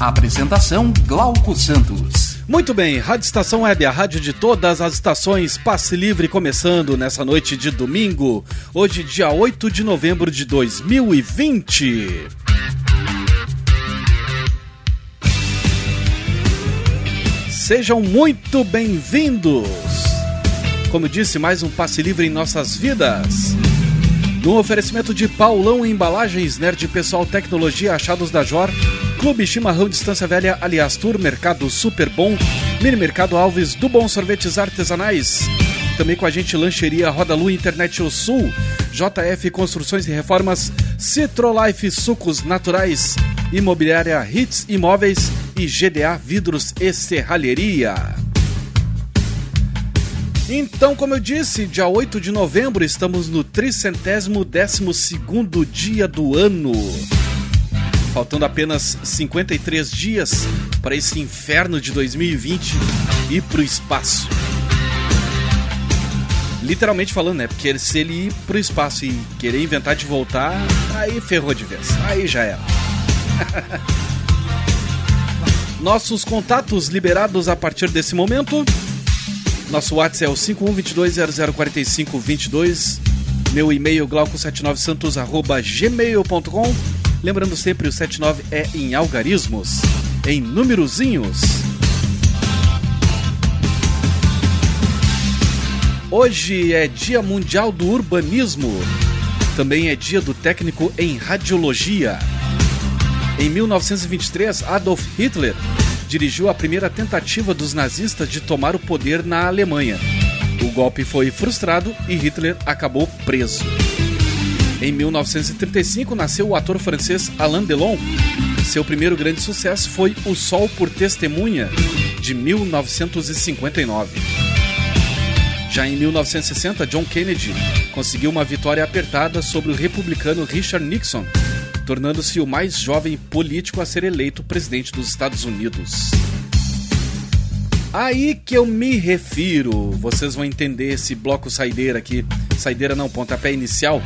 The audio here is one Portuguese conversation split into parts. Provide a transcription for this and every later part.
Apresentação Glauco Santos. Muito bem, Rádio Estação Web, a rádio de todas as estações, passe livre começando nessa noite de domingo, hoje dia 8 de novembro de 2020. Sejam muito bem-vindos! Como disse, mais um passe livre em nossas vidas. No oferecimento de Paulão Embalagens, Nerd Pessoal Tecnologia, Achados da Jor, Clube Chimarrão Distância Velha, Aliás Tour, Mercado Super Bom, Mini Mercado Alves, do Bom Sorvetes Artesanais. Também com a gente Lancheria Roda Lu Internet o Sul, JF Construções e Reformas, Citrolife Sucos Naturais, Imobiliária Hits Imóveis e GDA Vidros e Serralheria. Então, como eu disse, dia 8 de novembro estamos no tricentésimo décimo segundo dia do ano faltando apenas 53 dias para esse inferno de 2020 ir para o espaço. Literalmente falando, né? Porque se ele ir para o espaço e querer inventar de voltar, aí ferrou de vez. Aí já era. Nossos contatos liberados a partir desse momento. Nosso WhatsApp é o 5122004522. Meu e-mail glauco79santos@gmail.com Lembrando sempre, o 79 é em algarismos, em numerozinhos. Hoje é Dia Mundial do Urbanismo. Também é dia do técnico em radiologia. Em 1923, Adolf Hitler dirigiu a primeira tentativa dos nazistas de tomar o poder na Alemanha. O golpe foi frustrado e Hitler acabou preso. Em 1935 nasceu o ator francês Alain Delon. Seu primeiro grande sucesso foi O Sol por Testemunha, de 1959. Já em 1960, John Kennedy conseguiu uma vitória apertada sobre o republicano Richard Nixon, tornando-se o mais jovem político a ser eleito presidente dos Estados Unidos. Aí que eu me refiro, vocês vão entender esse bloco saideira aqui, saideira não, pontapé inicial,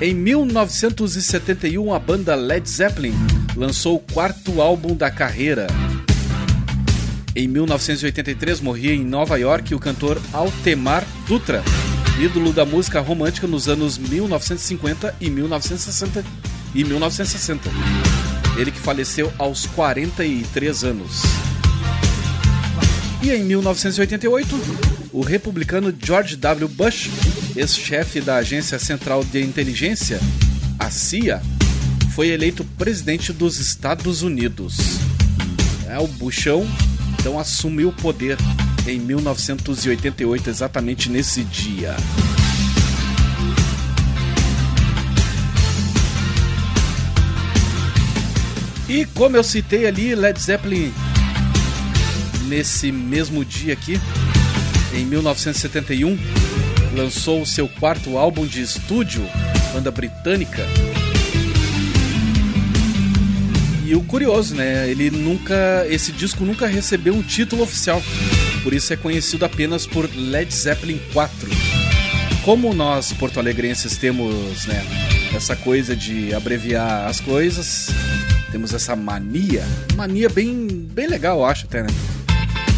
em 1971, a banda Led Zeppelin lançou o quarto álbum da carreira. Em 1983, morria em Nova York o cantor Altemar Dutra, ídolo da música romântica nos anos 1950 e 1960. E 1960. Ele que faleceu aos 43 anos. E em 1988, o republicano George W. Bush ex-chefe da Agência Central de Inteligência, a CIA, foi eleito presidente dos Estados Unidos. É, o Buchão então assumiu o poder em 1988, exatamente nesse dia. E como eu citei ali, Led Zeppelin, nesse mesmo dia aqui, em 1971, lançou o seu quarto álbum de estúdio, banda britânica. E o curioso, né? Ele nunca. Esse disco nunca recebeu um título oficial. Por isso é conhecido apenas por Led Zeppelin 4. Como nós, porto-alegrenses, temos né, essa coisa de abreviar as coisas, temos essa mania. Mania bem, bem legal, eu acho até, né?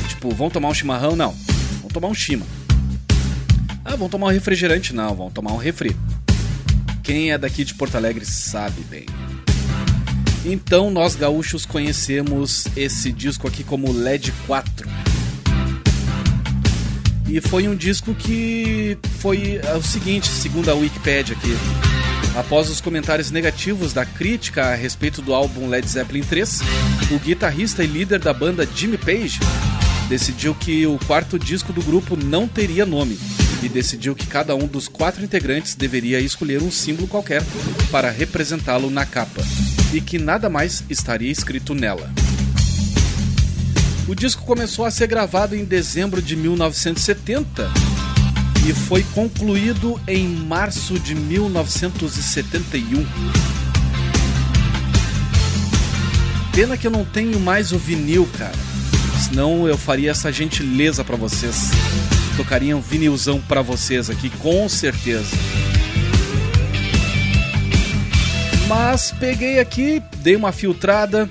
Tipo, vão tomar um chimarrão? Não. Vão tomar um chima. Ah, vão tomar um refrigerante? Não, vão tomar um refri. Quem é daqui de Porto Alegre sabe bem. Então nós gaúchos conhecemos esse disco aqui como LED 4. E foi um disco que foi é o seguinte, segundo a Wikipedia aqui. Após os comentários negativos da crítica a respeito do álbum Led Zeppelin 3, o guitarrista e líder da banda Jimmy Page decidiu que o quarto disco do grupo não teria nome e decidiu que cada um dos quatro integrantes deveria escolher um símbolo qualquer para representá-lo na capa, e que nada mais estaria escrito nela. O disco começou a ser gravado em dezembro de 1970 e foi concluído em março de 1971. Pena que eu não tenho mais o vinil, cara. Senão eu faria essa gentileza para vocês. Tocaria um vinilzão para vocês aqui, com certeza. Mas peguei aqui, dei uma filtrada,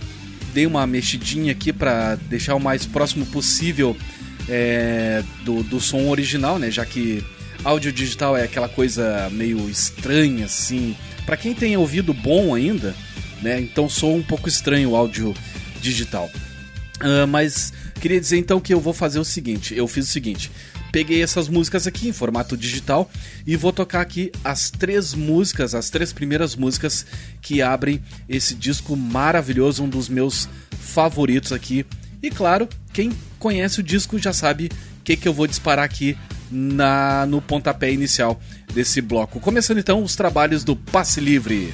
dei uma mexidinha aqui para deixar o mais próximo possível é, do, do som original, né? Já que áudio digital é aquela coisa meio estranha, assim. Para quem tem ouvido bom ainda, né? Então sou um pouco estranho o áudio digital. Uh, mas queria dizer então que eu vou fazer o seguinte: eu fiz o seguinte peguei essas músicas aqui em formato digital e vou tocar aqui as três músicas, as três primeiras músicas que abrem esse disco maravilhoso, um dos meus favoritos aqui. E claro, quem conhece o disco já sabe o que, que eu vou disparar aqui na no pontapé inicial desse bloco. Começando então os trabalhos do Passe Livre.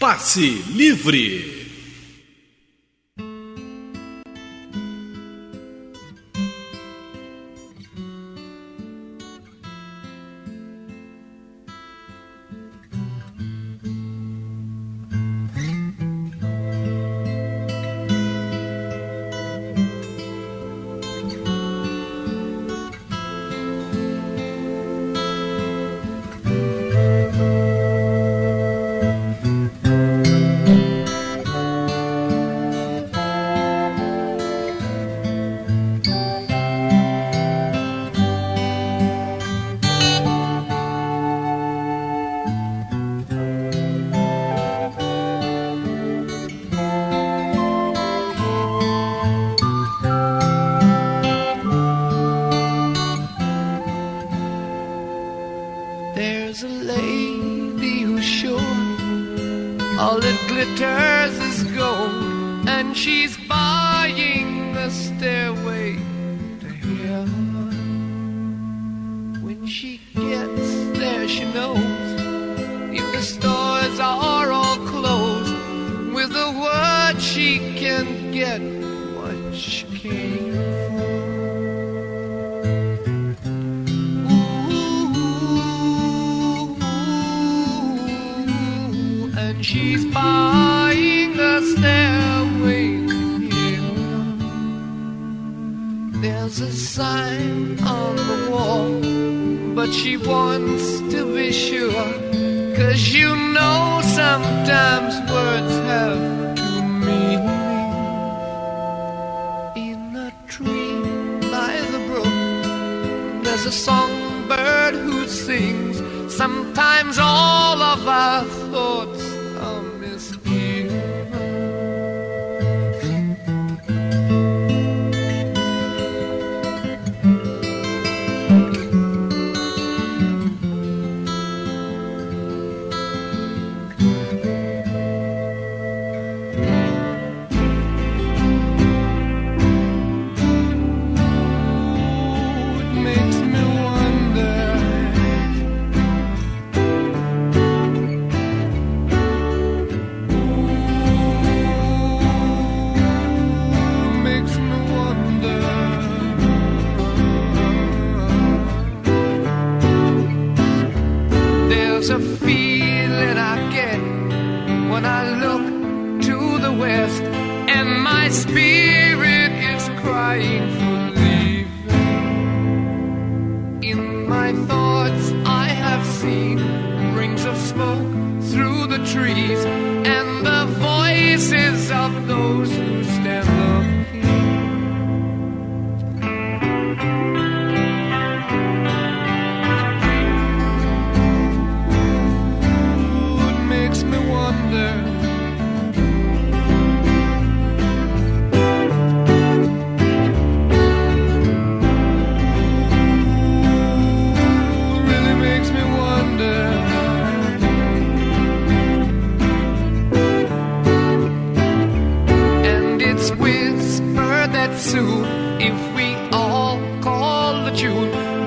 Passe Livre.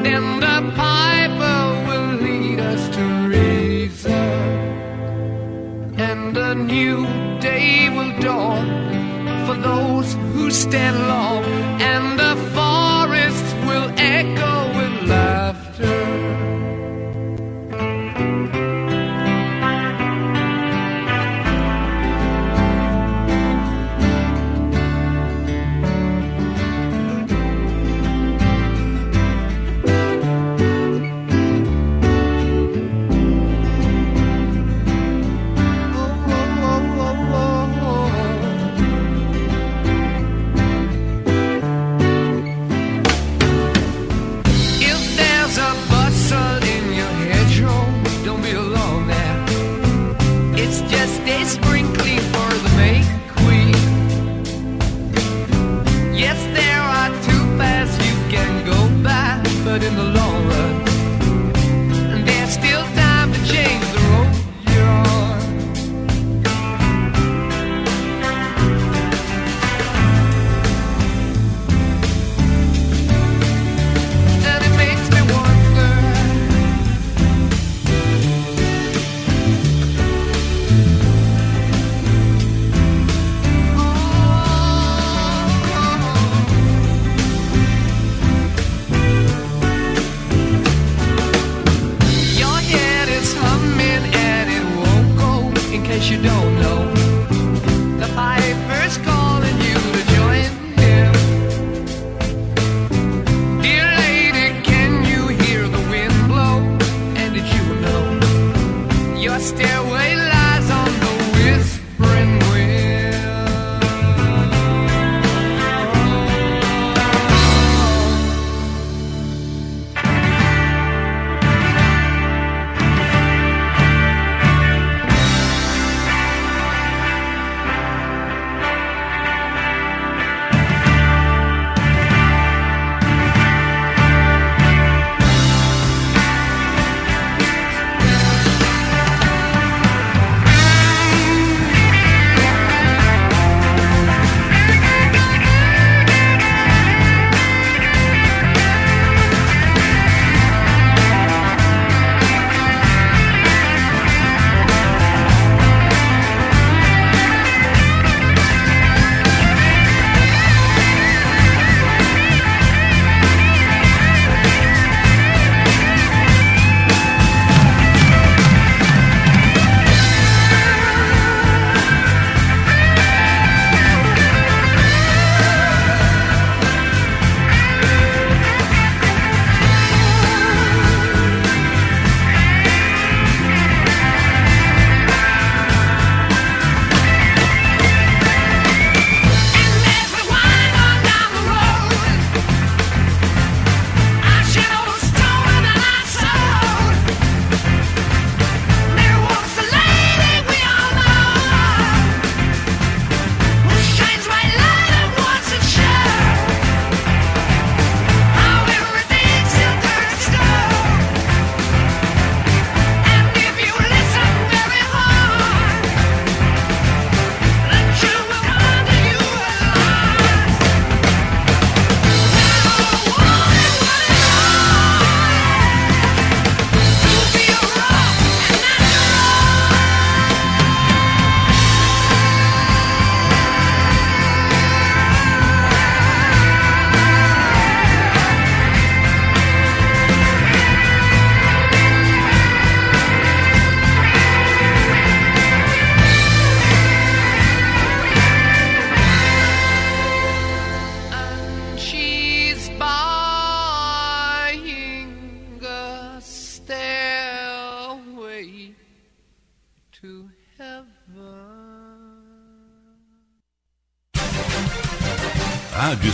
and the piper will lead us to reason, and a new day will dawn for those who stand long and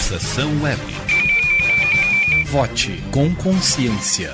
Estação Web. Vote com consciência.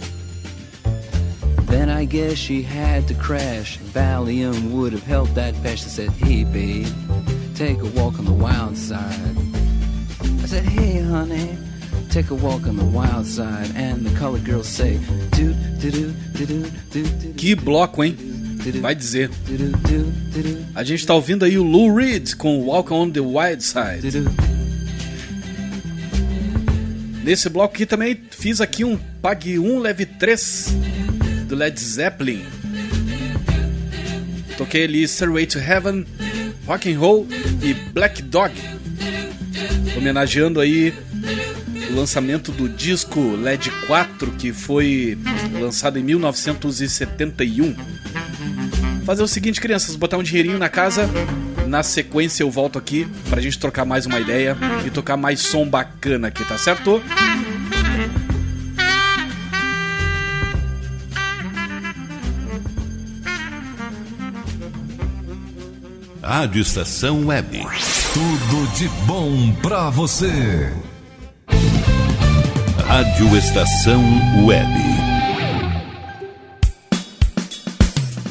Then I guess she had to crash. Valium would have helped that patch. I said, Hey, babe, take a walk on the wild side. I said, Hey, honey, take a walk on the wild side. And the colored girls say, Do, do, do, do, do, do. Que bloco, hein? Vai dizer. A gente tá ouvindo aí o Lou Reed com Walk on the Wild Side. Nesse bloco aqui também fiz aqui um Pague 1 Leve 3 do Led Zeppelin. Toquei ali Stairway to Heaven, Rock and Roll e Black Dog. Homenageando aí o lançamento do disco LED 4 que foi lançado em 1971. Fazer o seguinte, crianças, botar um dinheirinho na casa. Na sequência eu volto aqui pra gente trocar mais uma ideia e tocar mais som bacana aqui, tá certo? Rádio Estação Web. Tudo de bom pra você. Rádio Estação Web.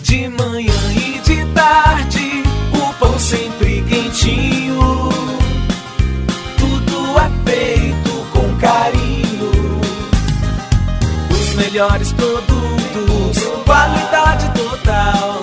De manhã e de tarde, o pão sempre quentinho. Tudo é feito com carinho. Os melhores produtos, qualidade total,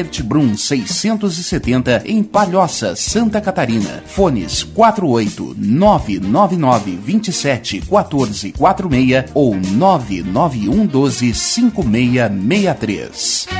Albert Brum 670 em Palhoça, Santa Catarina. Fones 48 999 27 14 46 ou 991 12 5663.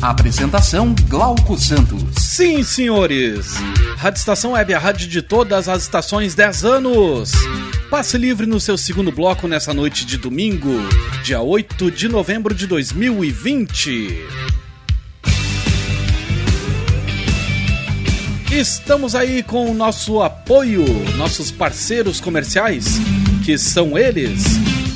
Apresentação Glauco Santos. Sim, senhores. Rádio Estação Web, a rádio de todas as estações 10 anos. Passe livre no seu segundo bloco nessa noite de domingo, dia 8 de novembro de 2020. Estamos aí com o nosso apoio, nossos parceiros comerciais, que são eles: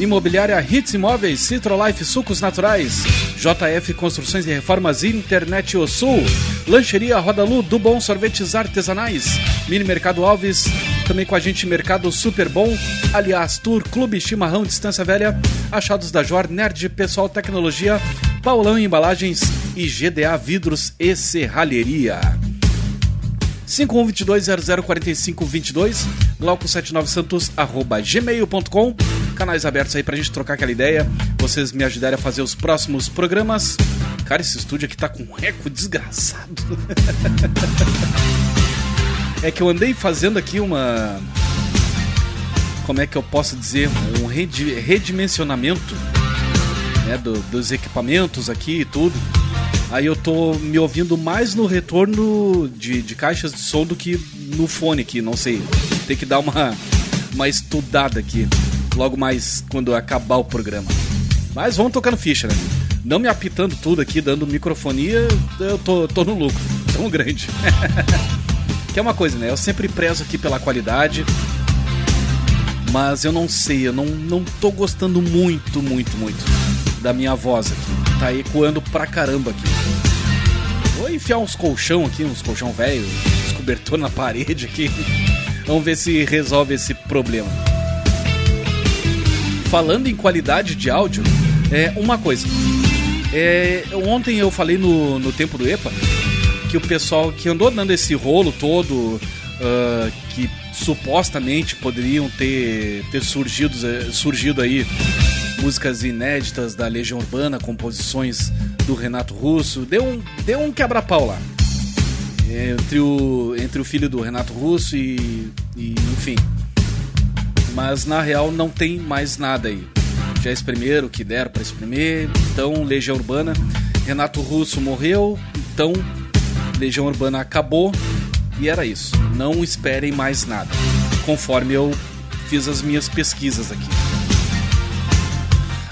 Imobiliária Hits Imóveis, Citrolife Sucos Naturais, JF Construções e Reformas Internet O Sul, Lancheria Rodalu do Bom Sorvetes Artesanais, Mini Mercado Alves, também com a gente Mercado Super Bom, Aliás Tour, Clube Chimarrão Distância Velha, Achados da Jor, Nerd Pessoal Tecnologia, Paulão Embalagens e GDA Vidros e Serralheria. 5122004522, glauco79santos, arroba gmail.com, canais abertos aí pra gente trocar aquela ideia, vocês me ajudarem a fazer os próximos programas. Cara, esse estúdio aqui tá com um eco desgraçado. é que eu andei fazendo aqui uma. Como é que eu posso dizer? Um redi- redimensionamento né, do- dos equipamentos aqui e tudo. Aí eu tô me ouvindo mais no retorno de, de caixas de som do que no fone aqui, não sei. Tem que dar uma, uma estudada aqui. Logo mais quando acabar o programa. Mas vamos tocando ficha, né? Não me apitando tudo aqui, dando microfonia, eu tô, tô no lucro. Tão grande. que é uma coisa, né? Eu sempre prezo aqui pela qualidade. Mas eu não sei, eu não, não tô gostando muito, muito, muito da minha voz aqui. Tá ecoando pra caramba aqui. Vou enfiar uns colchão aqui, uns colchão velho, uns cobertor na parede aqui. Vamos ver se resolve esse problema. Falando em qualidade de áudio, é uma coisa. É, ontem eu falei no, no tempo do EPA que o pessoal que andou dando esse rolo todo, ah, que supostamente poderiam ter, ter surgido, eh, surgido aí músicas inéditas da Legião Urbana, composições do Renato Russo, deu um, deu um quebra-pau lá. Entre o, entre o filho do Renato Russo e, e, enfim, Mas na real não tem mais nada aí. Já exprimeram o que deram para exprimir. Então, Legião Urbana. Renato Russo morreu. Então, Legião Urbana acabou. E era isso. Não esperem mais nada. Conforme eu fiz as minhas pesquisas aqui.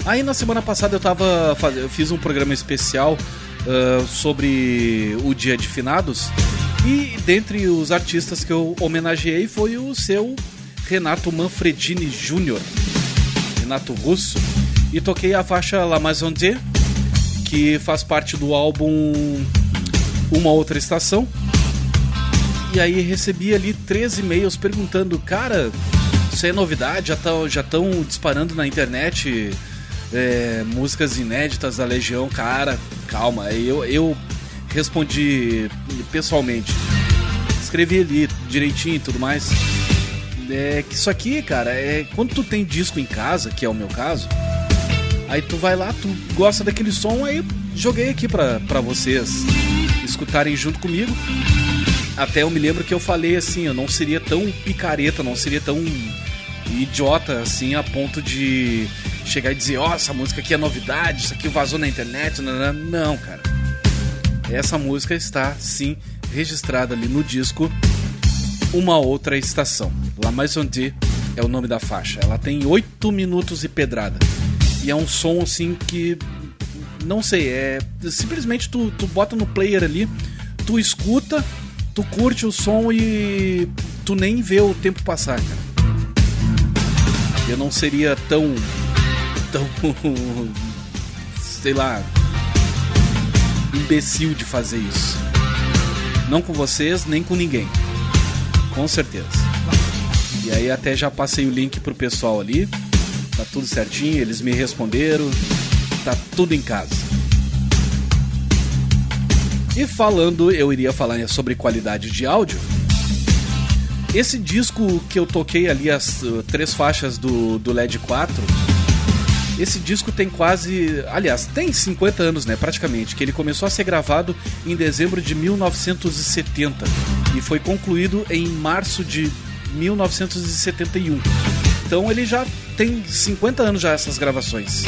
Aí na semana passada eu tava. Eu fiz um programa especial uh, sobre o Dia de Finados. E dentre os artistas que eu homenageei foi o seu Renato Manfredini Jr., Renato Russo, e toquei a faixa La Maison que faz parte do álbum Uma Outra Estação. E aí recebi ali três e-mails perguntando, cara, isso é novidade, já estão já disparando na internet é, músicas inéditas da Legião, cara, calma. Eu, eu respondi pessoalmente. Escrevi ali direitinho e tudo mais. É que isso aqui, cara, é quando tu tem disco em casa, que é o meu caso, aí tu vai lá, tu gosta daquele som, aí joguei aqui pra, vocês escutarem junto comigo. Até eu me lembro que eu falei assim, eu não seria tão picareta, não seria tão idiota assim a ponto de chegar e dizer, ó, oh, essa música aqui é novidade, isso aqui vazou na internet. Não, não, cara. Essa música está sim registrada ali no disco Uma Outra Estação. La Maison de é o nome da faixa. Ela tem 8 minutos e pedrada. E é um som assim que. Não sei, é. Simplesmente tu, tu bota no player ali, tu escuta, tu curte o som e tu nem vê o tempo passar, cara. Eu não seria tão. tão. sei lá. imbecil de fazer isso. Não com vocês, nem com ninguém. Com certeza. E aí até já passei o link pro pessoal ali. Tá tudo certinho, eles me responderam. Tá tudo em casa. E falando, eu iria falar sobre qualidade de áudio. Esse disco que eu toquei ali, as uh, três faixas do, do LED 4, esse disco tem quase. Aliás, tem 50 anos, né? Praticamente. Que ele começou a ser gravado em dezembro de 1970 e foi concluído em março de 1971. Então ele já tem 50 anos já essas gravações.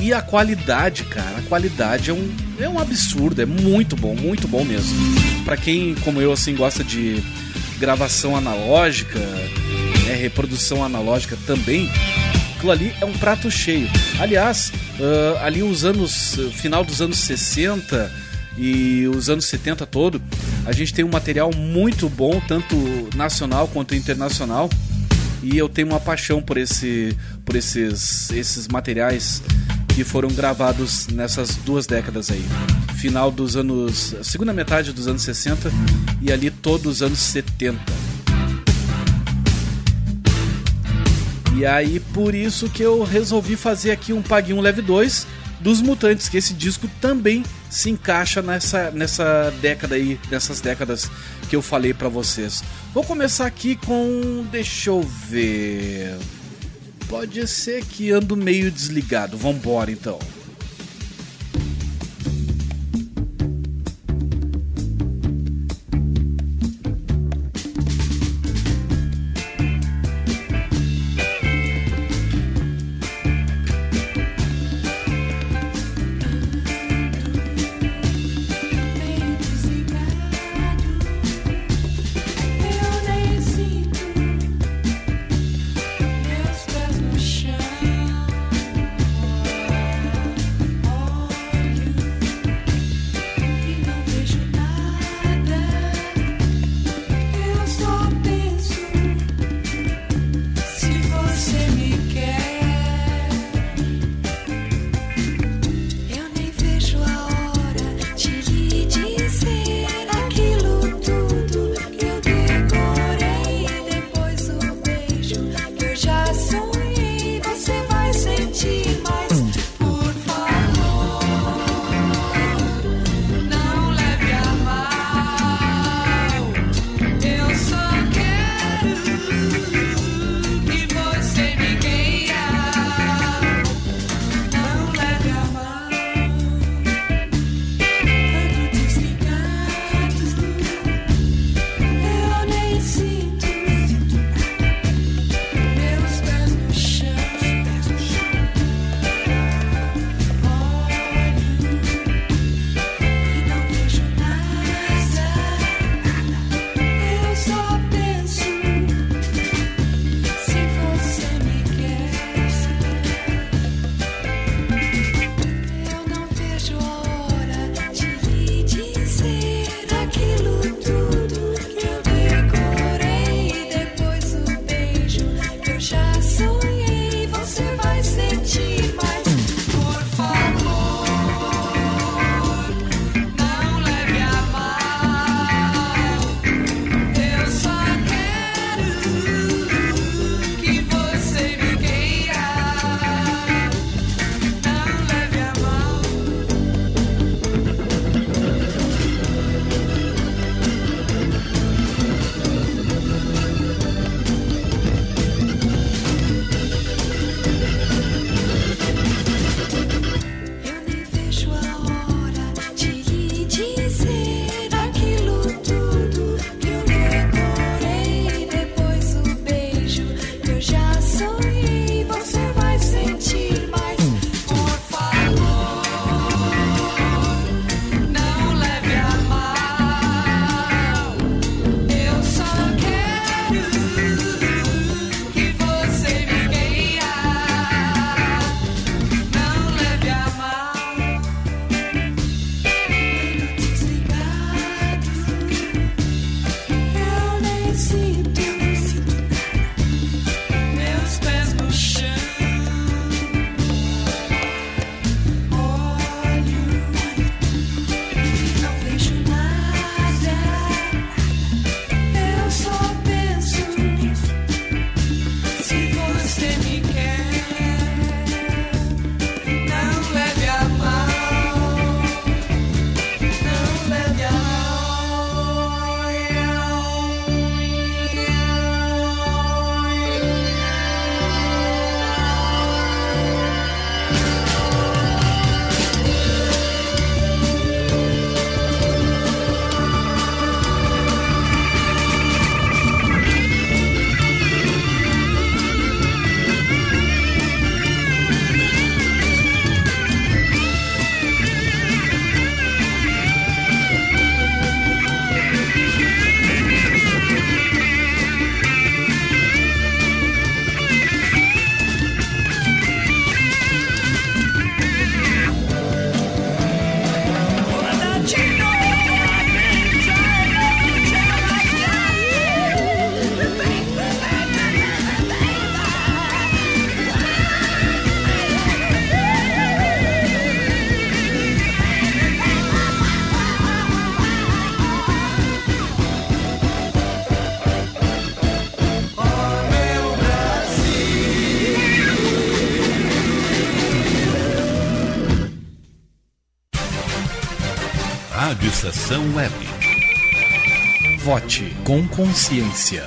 E a qualidade, cara, a qualidade é um, é um absurdo, é muito bom, muito bom mesmo. Para quem, como eu, assim, gosta de gravação analógica, né, reprodução analógica também, aquilo ali é um prato cheio. Aliás, uh, ali os anos, final dos anos 60 e os anos 70 todo, a gente tem um material muito bom, tanto nacional quanto internacional. E eu tenho uma paixão por esse, por esses, esses materiais que foram gravados nessas duas décadas aí. Final dos anos. segunda metade dos anos 60 e ali todos os anos 70. E aí por isso que eu resolvi fazer aqui um Pague 1 Leve 2 dos Mutantes, que esse disco também se encaixa nessa, nessa década aí, nessas décadas que eu falei para vocês. Vou começar aqui com, deixa eu ver, Pode ser que ando meio desligado. Vambora então. Sensação Web. Vote com consciência.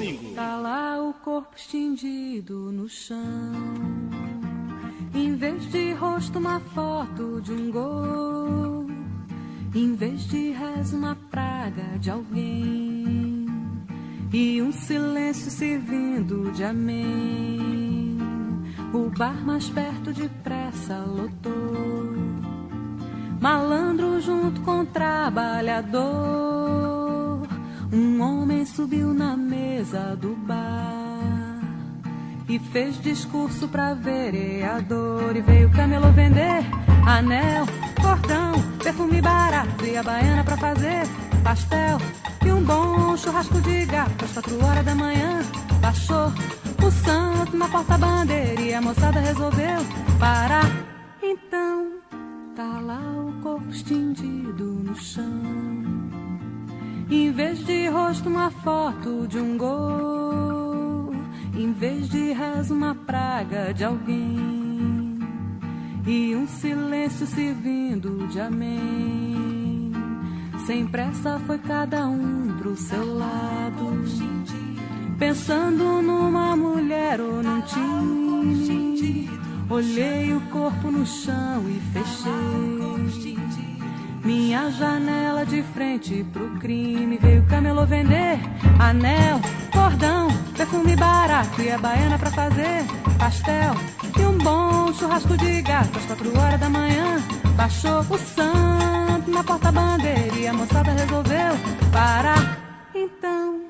na porta-bandeira, e a moçada resolveu parar. Então,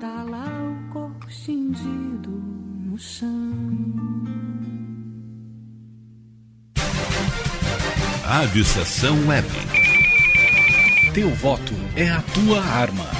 tá lá o corpo estendido no chão. Rádio Estação Web. Teu voto é a tua arma.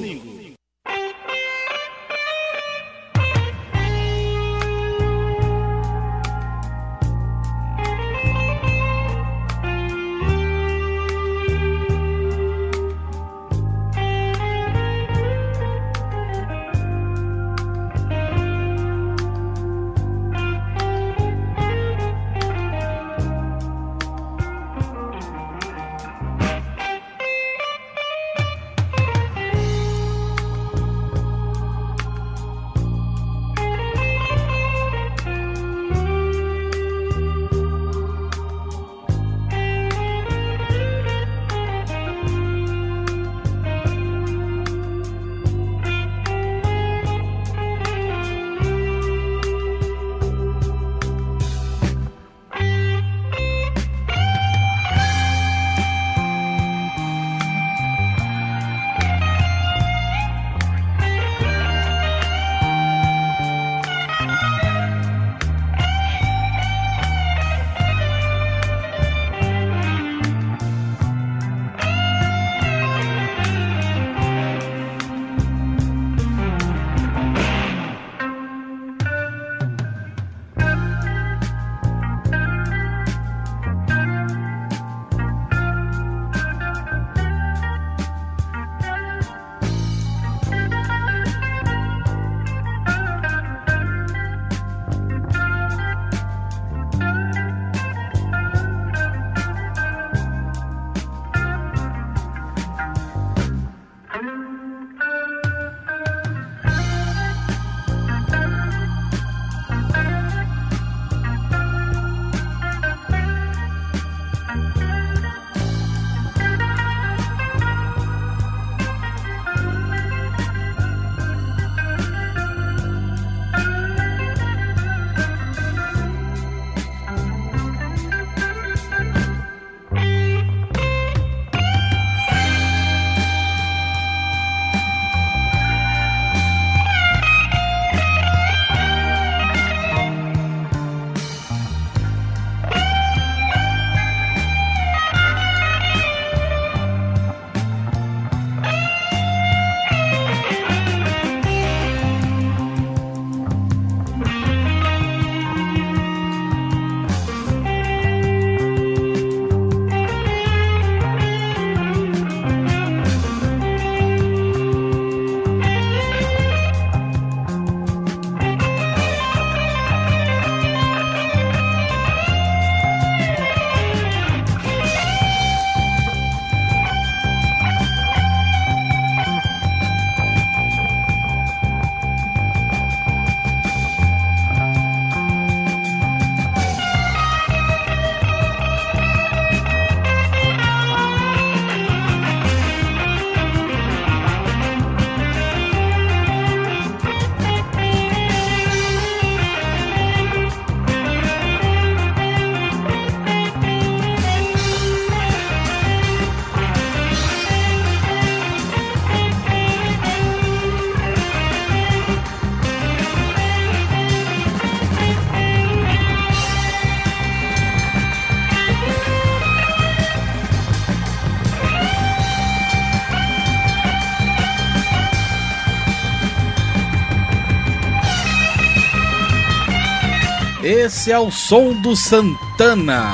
Esse é o som do Santana.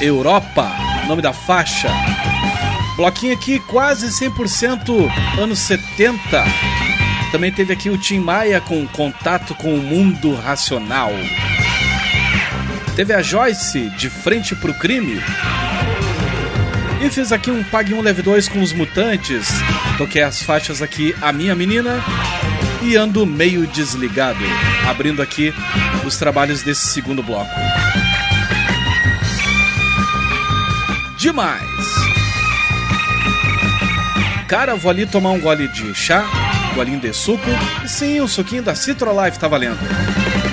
Europa, nome da faixa. Bloquinho aqui quase 100% anos 70. Também teve aqui o Tim Maia com contato com o mundo racional. Teve a Joyce de frente pro crime. E fiz aqui um Pague 1 Leve 2 com os Mutantes. Toquei as faixas aqui A Minha Menina e Ando Meio Desligado. Abrindo aqui os trabalhos desse segundo bloco. Demais! Cara, vou ali tomar um gole de chá, golinho de suco. E sim, o suquinho da Citrolife tá valendo.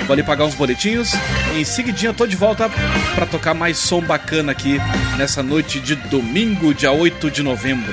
Vou ali pagar uns boletinhos. E em seguidinha tô de volta para tocar mais som bacana aqui nessa noite de domingo, dia 8 de novembro.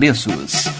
preços.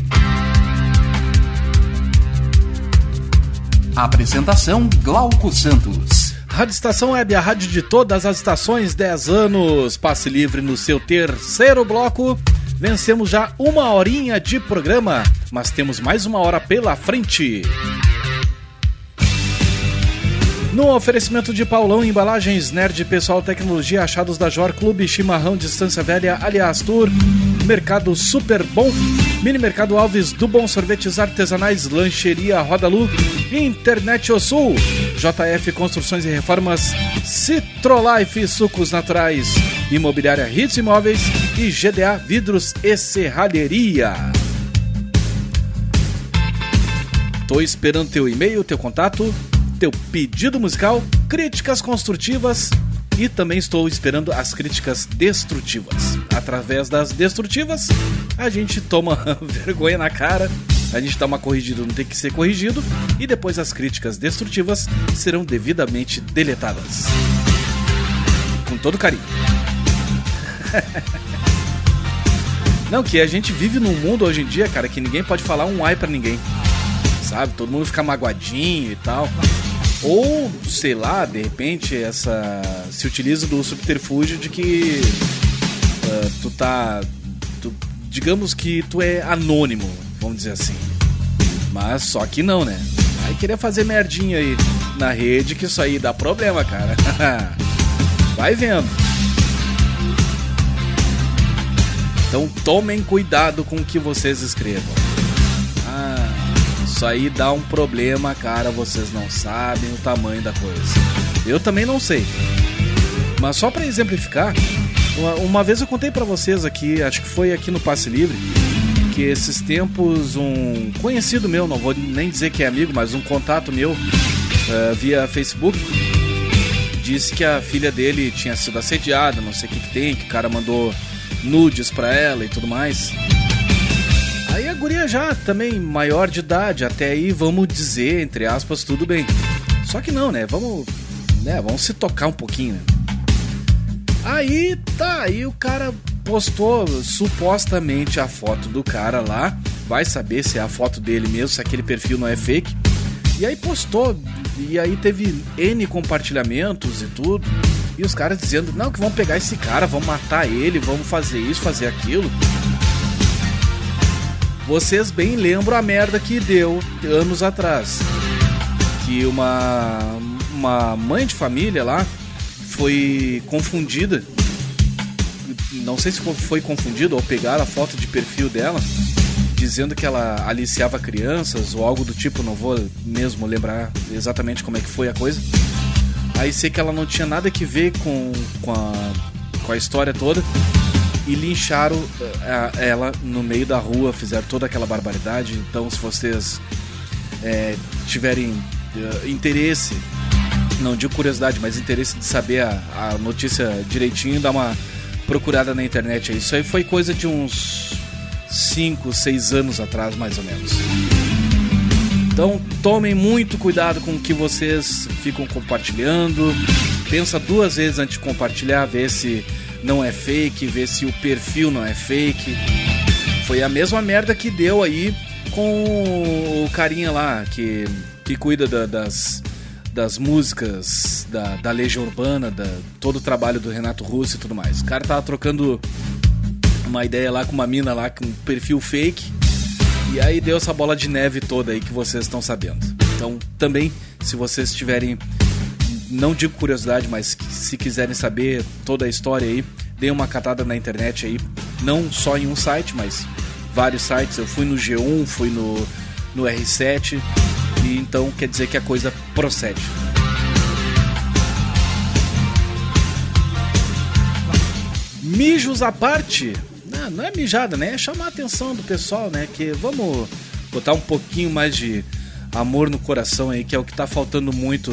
Apresentação Glauco Santos. Rádio Estação Web, a rádio de todas as estações, 10 anos. Passe livre no seu terceiro bloco. Vencemos já uma horinha de programa, mas temos mais uma hora pela frente. No oferecimento de Paulão Embalagens, Nerd Pessoal Tecnologia, achados da Jor Clube, Chimarrão Distância Velha, Aliás Tour, Mercado Super Bom, Mini Mercado Alves, do Bom Sorvetes Artesanais, Lancheria Roda Lu, Internet O Sul, JF Construções e Reformas, Citrolife Sucos Naturais, Imobiliária Hits Imóveis e GDA Vidros e Serralheria. Tô esperando teu e-mail, teu contato, teu pedido musical, críticas construtivas e também estou esperando as críticas destrutivas. Através das destrutivas, a gente toma vergonha na cara, a gente dá uma corrigida não tem que ser corrigido e depois as críticas destrutivas serão devidamente deletadas. Com todo carinho. Não, que a gente vive num mundo hoje em dia, cara, que ninguém pode falar um ai pra ninguém. Sabe? Todo mundo fica magoadinho e tal. Ou, sei lá, de repente, essa se utiliza do subterfúgio de que uh, tu tá. Tu, digamos que tu é anônimo, vamos dizer assim. Mas só que não, né? Aí querer fazer merdinha aí na rede, que isso aí dá problema, cara. Vai vendo. Então tomem cuidado com o que vocês escrevam. Isso aí dá um problema, cara. Vocês não sabem o tamanho da coisa. Eu também não sei. Mas só para exemplificar, uma, uma, vez eu contei para vocês aqui, acho que foi aqui no Passe Livre, que esses tempos um conhecido meu, não vou nem dizer que é amigo, mas um contato meu uh, via Facebook disse que a filha dele tinha sido assediada, não sei o que, que tem, que o cara mandou nudes pra ela e tudo mais. Aí a guria já também maior de idade, até aí vamos dizer, entre aspas, tudo bem. Só que não, né? Vamos, né? Vamos se tocar um pouquinho, né? Aí tá, aí o cara postou supostamente a foto do cara lá. Vai saber se é a foto dele mesmo, se aquele perfil não é fake. E aí postou, e aí teve N compartilhamentos e tudo. E os caras dizendo, não, que vão pegar esse cara, vão matar ele, vamos fazer isso, fazer aquilo. Vocês bem lembram a merda que deu anos atrás. Que uma, uma mãe de família lá foi confundida. Não sei se foi confundida ou pegaram a foto de perfil dela dizendo que ela aliciava crianças ou algo do tipo, não vou mesmo lembrar exatamente como é que foi a coisa. Aí sei que ela não tinha nada que ver com, com, a, com a história toda e lincharam eh, ela no meio da rua, fizeram toda aquela barbaridade. Então, se vocês é, tiverem uh, interesse, não digo curiosidade, mas interesse de saber a, a notícia direitinho, dá uma procurada na internet. Isso aí foi coisa de uns 5, 6 anos atrás, mais ou menos. Então tomem muito cuidado com o que vocês ficam compartilhando. Pensa duas vezes antes de compartilhar, ver se não é fake, ver se o perfil não é fake. Foi a mesma merda que deu aí com o carinha lá que, que cuida da, das, das músicas da, da Legião Urbana, da, todo o trabalho do Renato Russo e tudo mais. O cara tava trocando uma ideia lá com uma mina lá com um perfil fake e aí deu essa bola de neve toda aí que vocês estão sabendo. Então, também, se vocês tiverem, não digo curiosidade, mas se quiserem saber toda a história aí, deem uma catada na internet aí, não só em um site, mas vários sites. Eu fui no G1, fui no, no R7, e então quer dizer que a coisa procede. Mijos à parte, não, não é mijada, né? É chamar a atenção do pessoal, né? Que vamos botar um pouquinho mais de amor no coração aí, que é o que tá faltando muito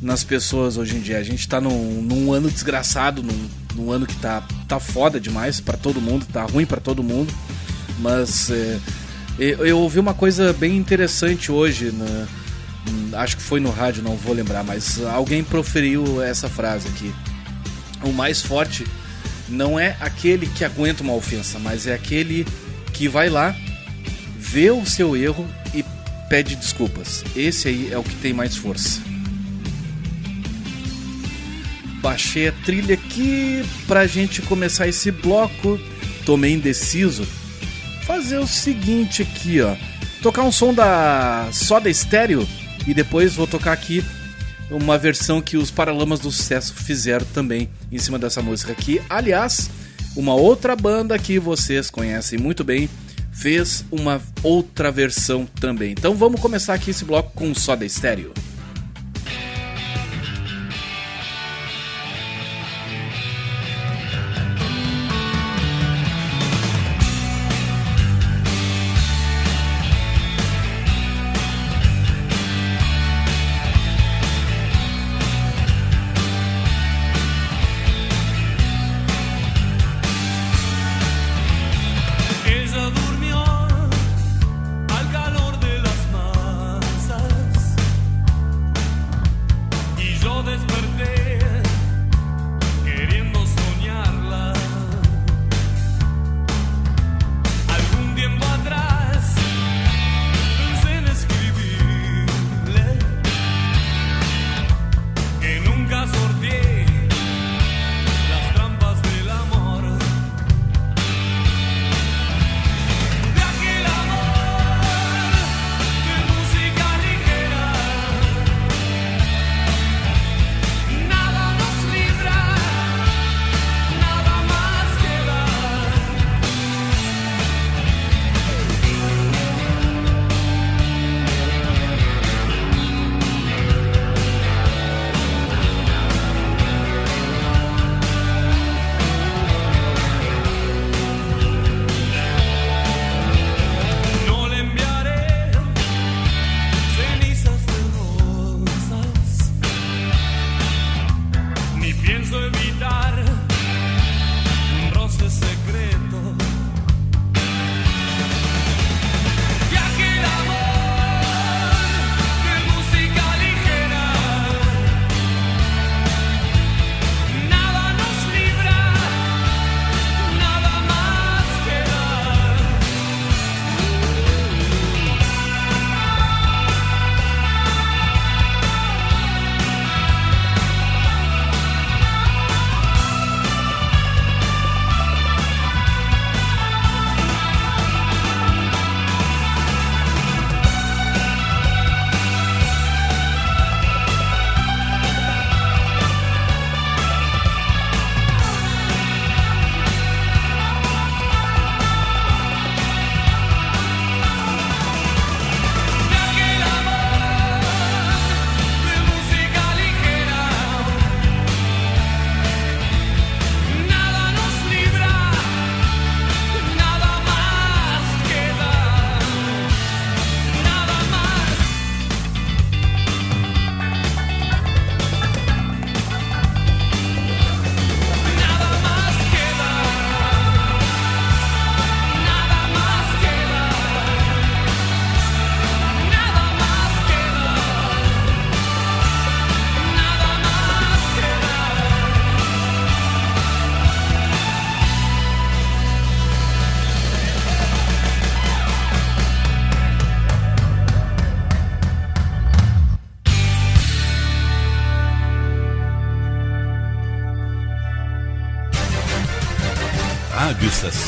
nas pessoas hoje em dia. A gente tá num, num ano desgraçado, num, num, ano que tá, tá foda demais para todo mundo, tá ruim para todo mundo. Mas é, eu, eu, ouvi uma coisa bem interessante hoje, na, acho que foi no rádio, não vou lembrar, mas alguém proferiu essa frase aqui. O mais forte não é aquele que aguenta uma ofensa, mas é aquele que vai lá, vê o seu erro e pede desculpas. Esse aí é o que tem mais força. Baixei a trilha aqui pra gente começar esse bloco. tô meio indeciso, fazer o seguinte aqui, ó. Tocar um som da Soda Stereo e depois vou tocar aqui uma versão que os Paralamas do Sucesso fizeram também em cima dessa música aqui. Aliás, uma outra banda que vocês conhecem muito bem fez uma outra versão também. Então vamos começar aqui esse bloco com Soda Stereo. Ella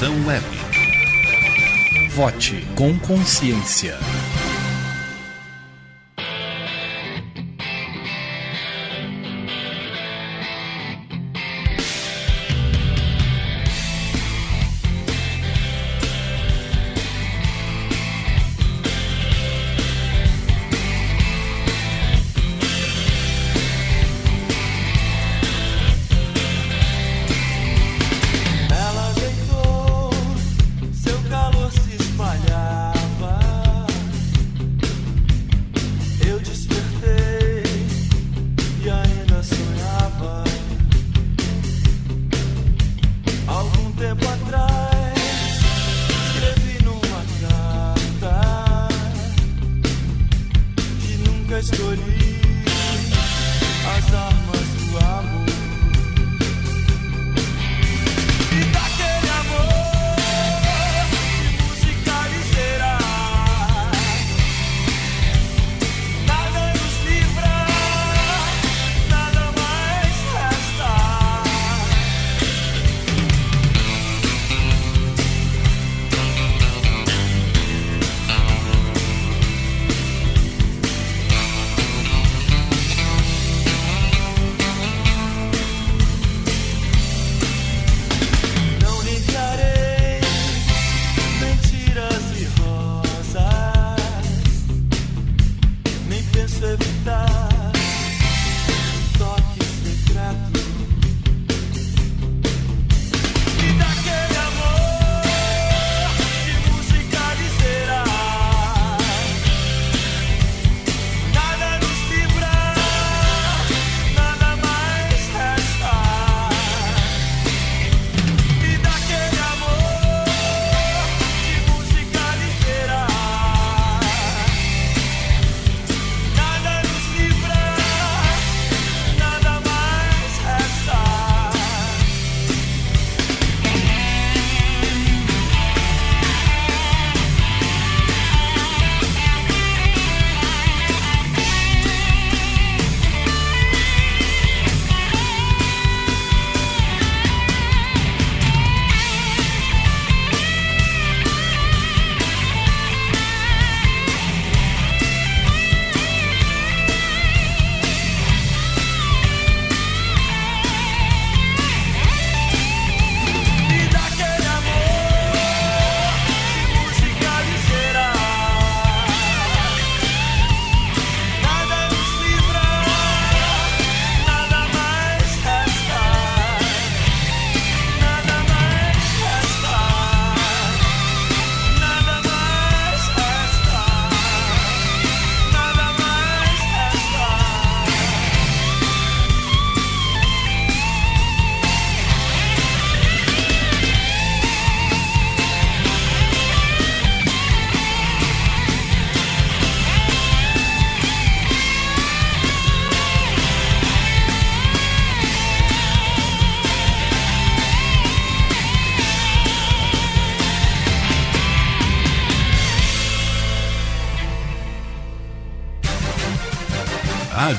Estação Web. Vote com consciência.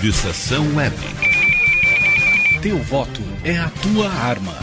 Rádio Estação Web. Teu voto é a tua arma.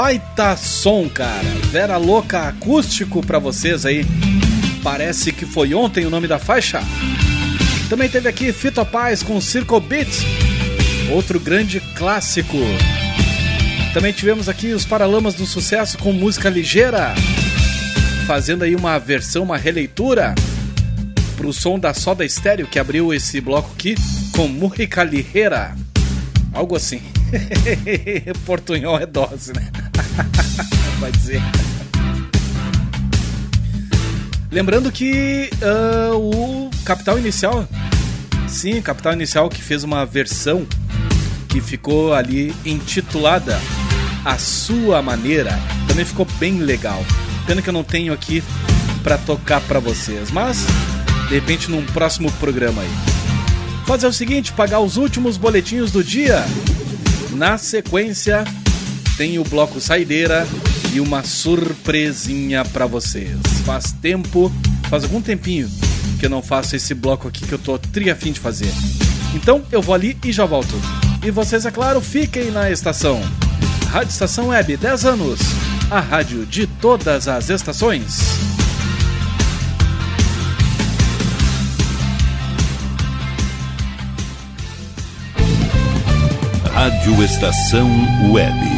Baita som, cara. Vera Louca acústico pra vocês aí. Parece que foi ontem o nome da faixa. Também teve aqui Fito Paz com Circle Beat, outro grande clássico. Também tivemos aqui os Paralamas do Sucesso com música ligeira, fazendo aí uma versão, uma releitura pro som da Soda Stereo que abriu esse bloco aqui com Música Ligeira. Algo assim. Portunhol é dose, né? Vai dizer. Lembrando que uh, o Capital Inicial, sim, Capital Inicial que fez uma versão que ficou ali intitulada A Sua Maneira, também ficou bem legal. Pena que eu não tenho aqui para tocar para vocês, mas de repente num próximo programa aí. Fazer o seguinte, pagar os últimos boletinhos do dia. Na sequência, tem o bloco Saideira e uma surpresinha para vocês. Faz tempo, faz algum tempinho que eu não faço esse bloco aqui que eu tô triafim de fazer. Então eu vou ali e já volto. E vocês, é claro, fiquem na estação. Rádio Estação Web 10 anos. A rádio de todas as estações. Rádio Estação Web.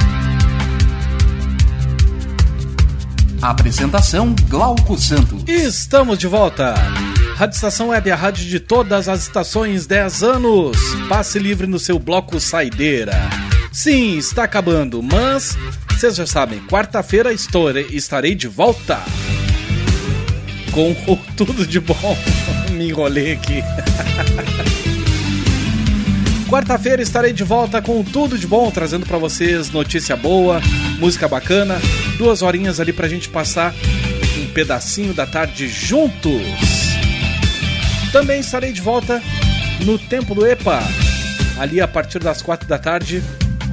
Apresentação Glauco Santos. Estamos de volta. Rádio Estação Web, a rádio de todas as estações, 10 anos. Passe livre no seu bloco Saideira. Sim, está acabando, mas vocês já sabem, quarta-feira estarei de volta. Com tudo de bom. Me enrolei aqui. Quarta-feira estarei de volta com tudo de bom, trazendo para vocês notícia boa, música bacana, duas horinhas ali pra gente passar um pedacinho da tarde juntos. Também estarei de volta no Tempo do EPA, ali a partir das quatro da tarde,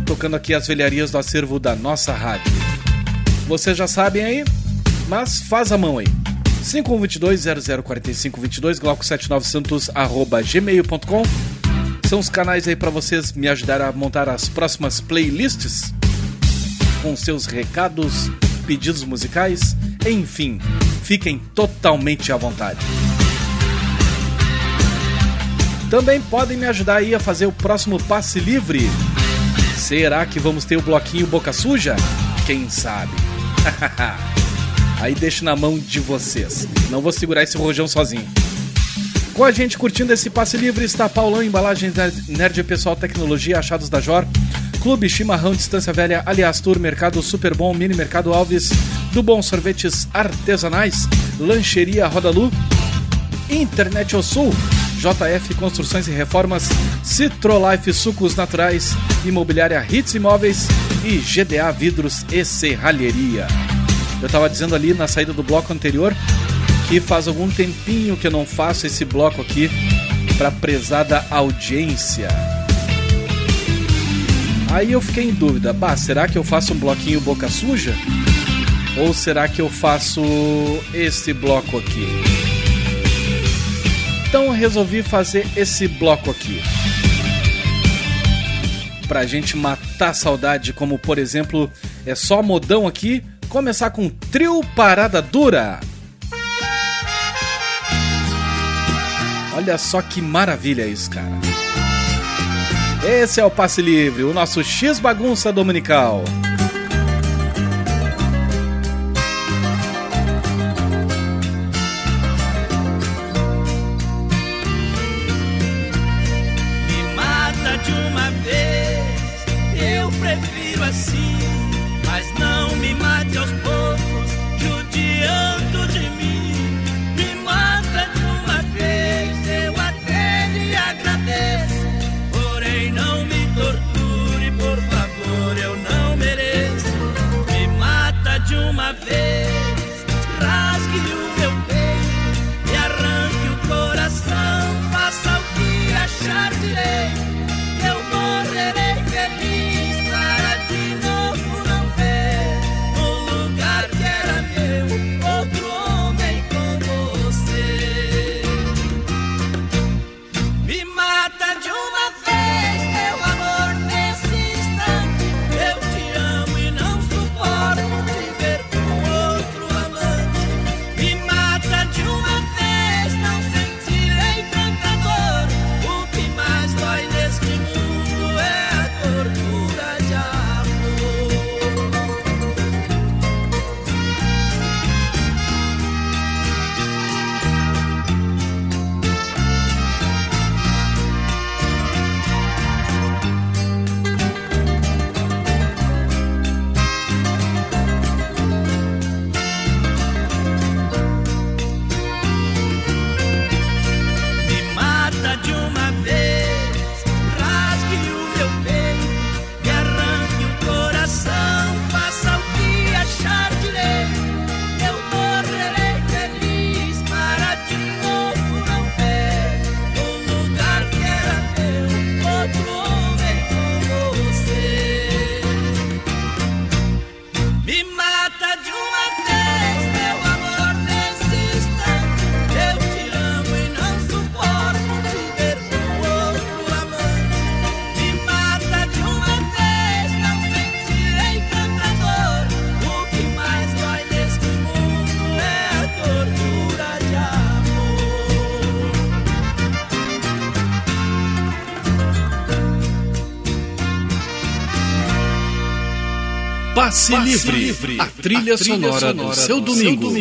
tocando aqui as velharias do acervo da nossa rádio. Vocês já sabem aí, mas faz a mão aí. 5122-004522, glauco79santos, arroba gmail.com São os canais aí para vocês me ajudar a montar as próximas playlists com seus recados, pedidos musicais, enfim, fiquem totalmente à vontade. Também podem me ajudar aí a fazer o próximo passe livre. Será que vamos ter o bloquinho Boca Suja? Quem sabe? aí deixo na mão de vocês. Não vou segurar esse rojão sozinho. Com a gente curtindo esse passe livre está Paulão Embalagens Nerd Pessoal Tecnologia Achados da Jor, Clube Chimarrão Distância Velha, Aliás Tour, Mercado Super Bom, Mini Mercado Alves, do Bom Sorvetes Artesanais, Lancheria Rodalu, Internet ao Sul, JF Construções e Reformas, Citrolife Sucos Naturais, Imobiliária Hits Imóveis e GDA Vidros e Serralheria. Eu estava dizendo ali na saída do bloco anterior que faz algum tempinho que eu não faço esse bloco aqui para prezada audiência. Aí eu fiquei em dúvida, bah, será que eu faço um bloquinho boca suja? Ou será que eu faço esse bloco aqui? Então resolvi fazer esse bloco aqui. Pra gente matar a saudade, como por exemplo, é só modão aqui, começar com Trio Parada Dura. Olha só que maravilha isso, cara. Esse é o Passe Livre, o nosso X Bagunça Dominical. Passe, Passe livre, Livre, a trilha, sonora, do seu domingo.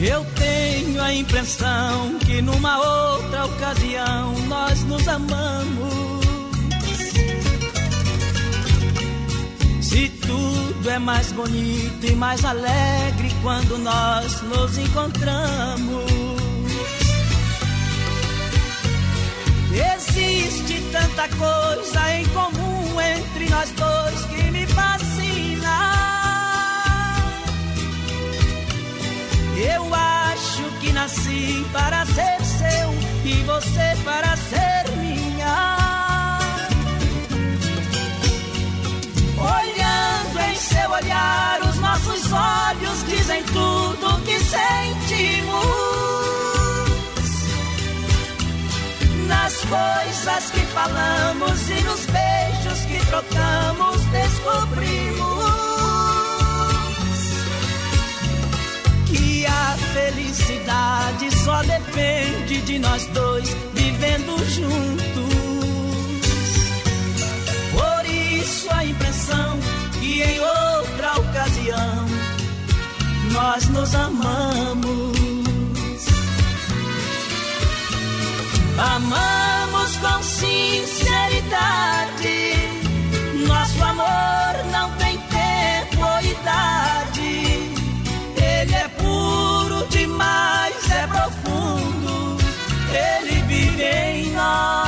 Eu tenho a impressão que numa outra ocasião nós nos amamos. É mais bonito e mais alegre quando nós nos encontramos. Existe tanta coisa em comum entre nós dois que me fascina. Eu acho que nasci para ser seu e você para ser olhar, os nossos olhos dizem tudo que sentimos. Nas coisas que falamos e nos beijos que trocamos, descobrimos que a felicidade só depende de nós dois vivendo juntos. Por isso a impressão que em nós nos amamos. Amamos com sinceridade. Nosso amor não tem tempo ou idade. Ele é puro demais, é profundo. Ele vive em nós.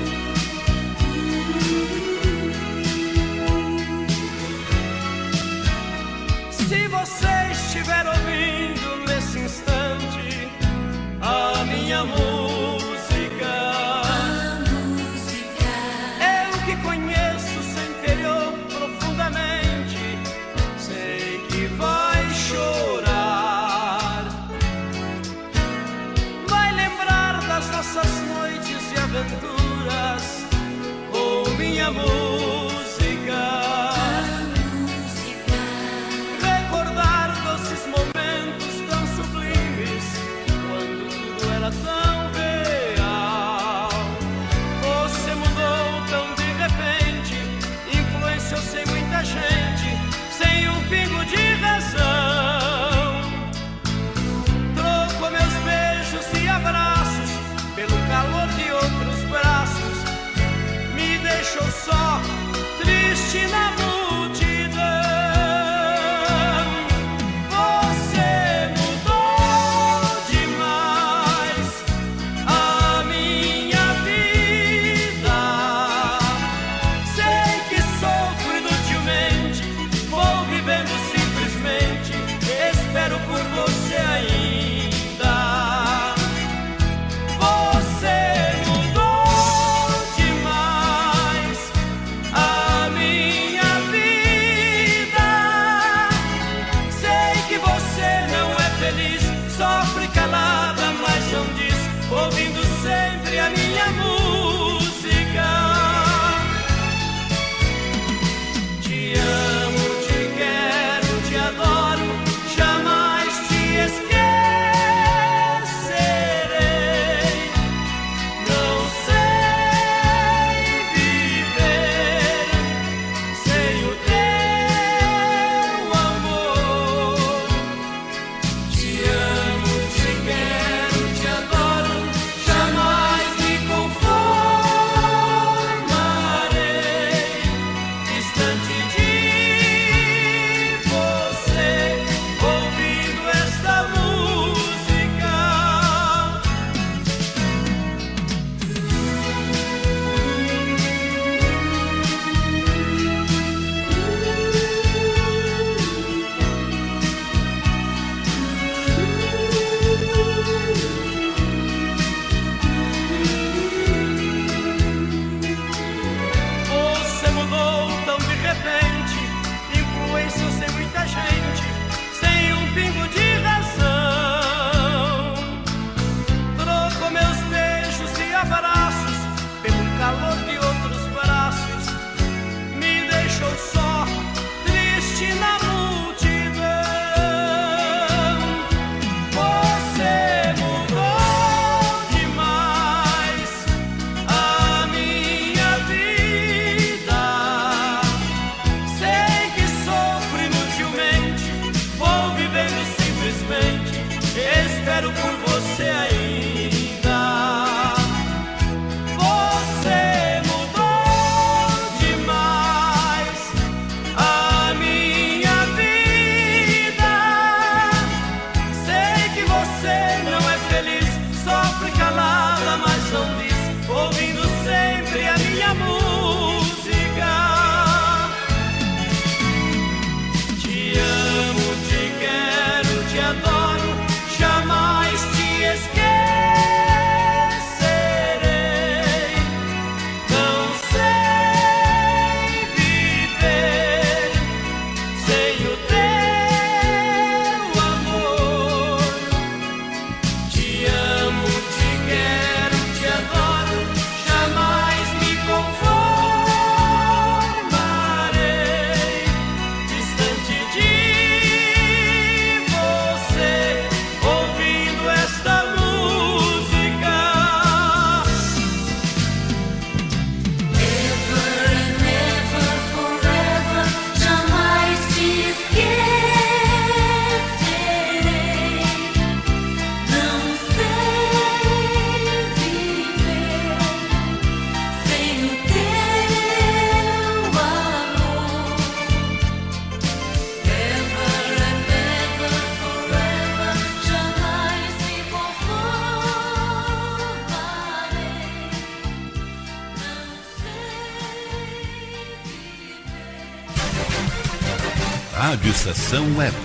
Estação Web.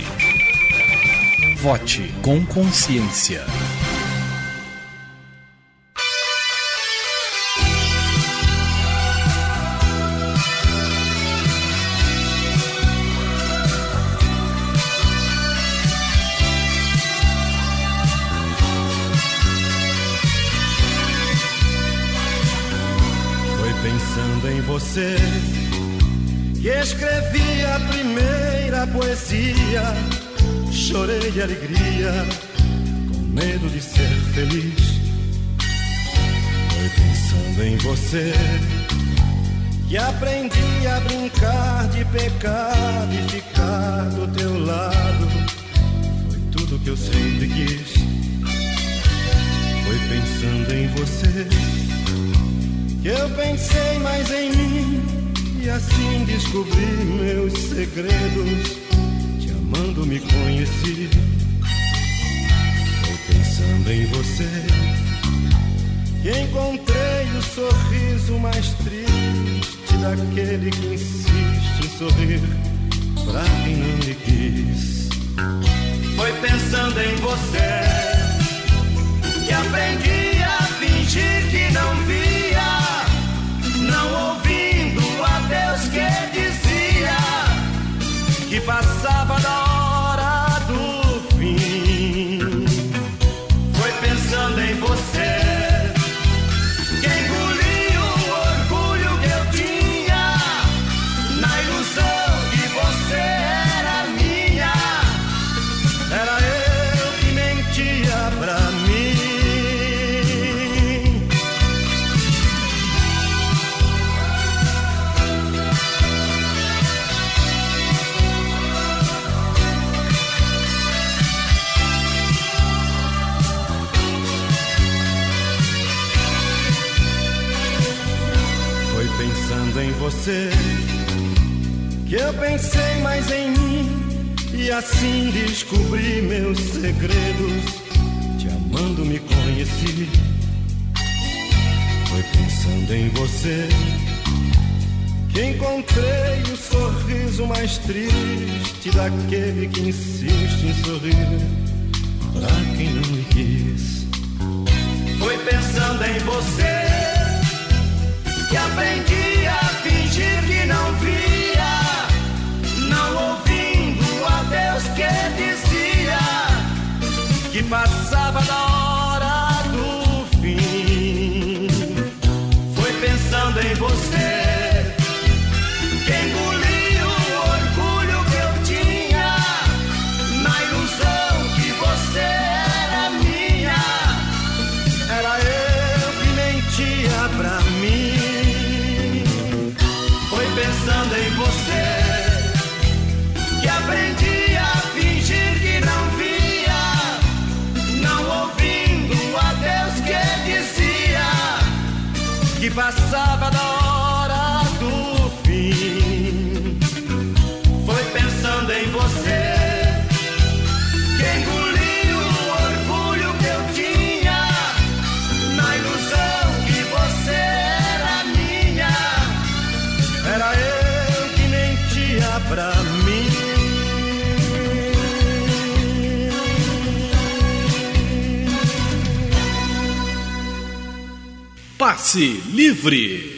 Vote com consciência. aquele que insiste em sorrir pra quem não me quis. Foi pensando em você que aprendi. assim descobri meus segredos. Te amando me conheci. Foi pensando em você que encontrei o sorriso mais triste daquele que insiste em sorrir pra quem não me quis. Foi pensando em você que aprendi a fingir que não vi passava da hora do fim. Foi pensando em você. Passe Livre.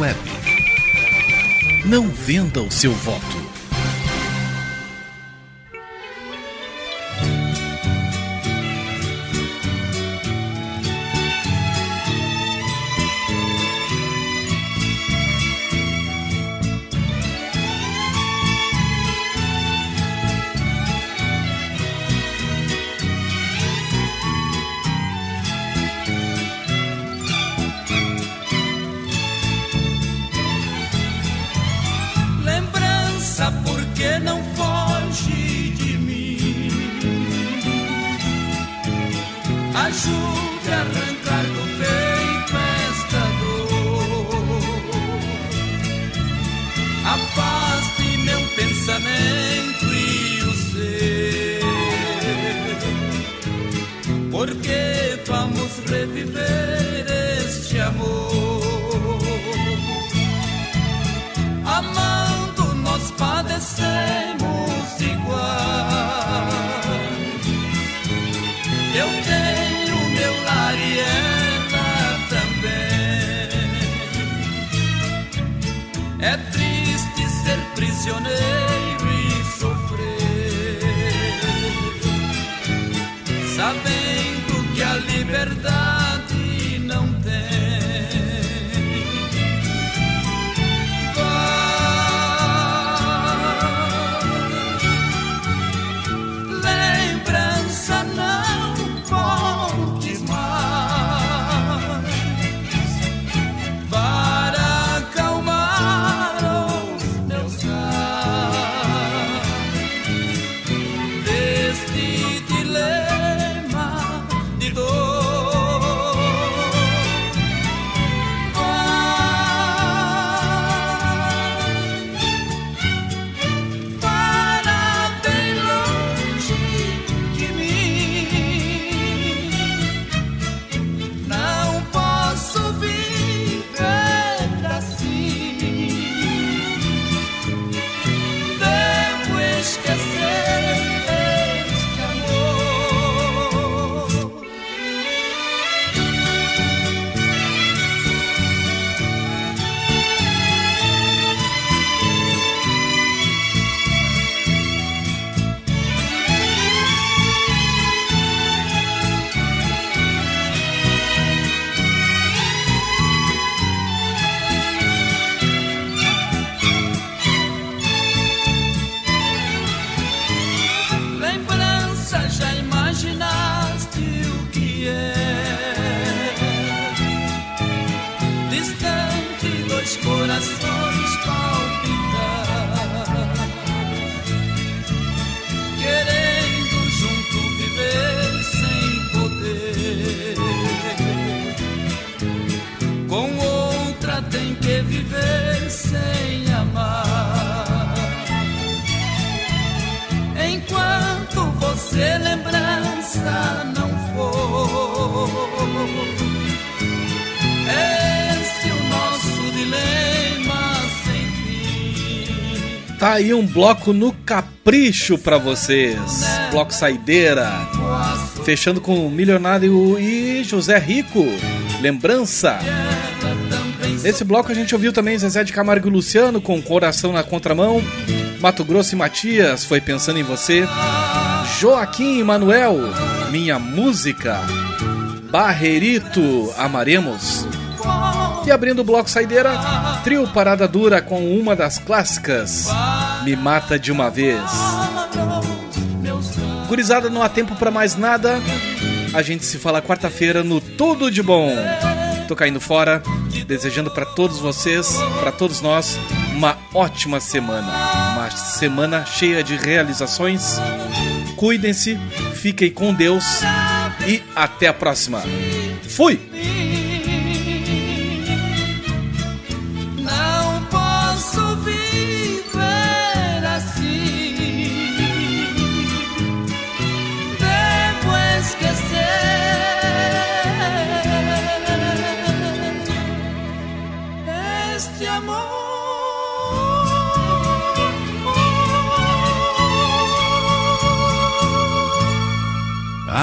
Web. Não venda o seu voto. Prisioneiro aí um bloco no capricho pra vocês. Bloco Saideira. Fechando com Milionário e José Rico. Lembrança. Nesse bloco a gente ouviu também Zezé de Camargo e Luciano com Coração na Contramão. Mato Grosso e Matias foi pensando em você. Joaquim e Manuel, Minha Música. Barrerito, Amaremos. E abrindo o bloco Saideira, trio Parada Dura com uma das clássicas, Me Mata de Uma Vez. Gurizada, não há tempo pra mais nada. A gente se fala quarta-feira no Tudo de Bom. Tô caindo fora, desejando pra todos vocês, pra todos nós, uma ótima semana. Uma semana cheia de realizações. Cuidem-se, fiquem com Deus e até a próxima. Fui!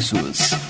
pessoas.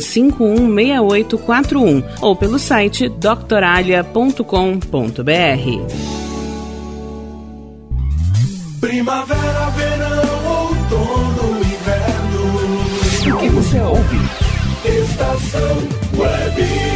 516841 ou pelo site doctoralha.com.br. Primavera, verão, outono, inverno. O que você ouve? Estação Web.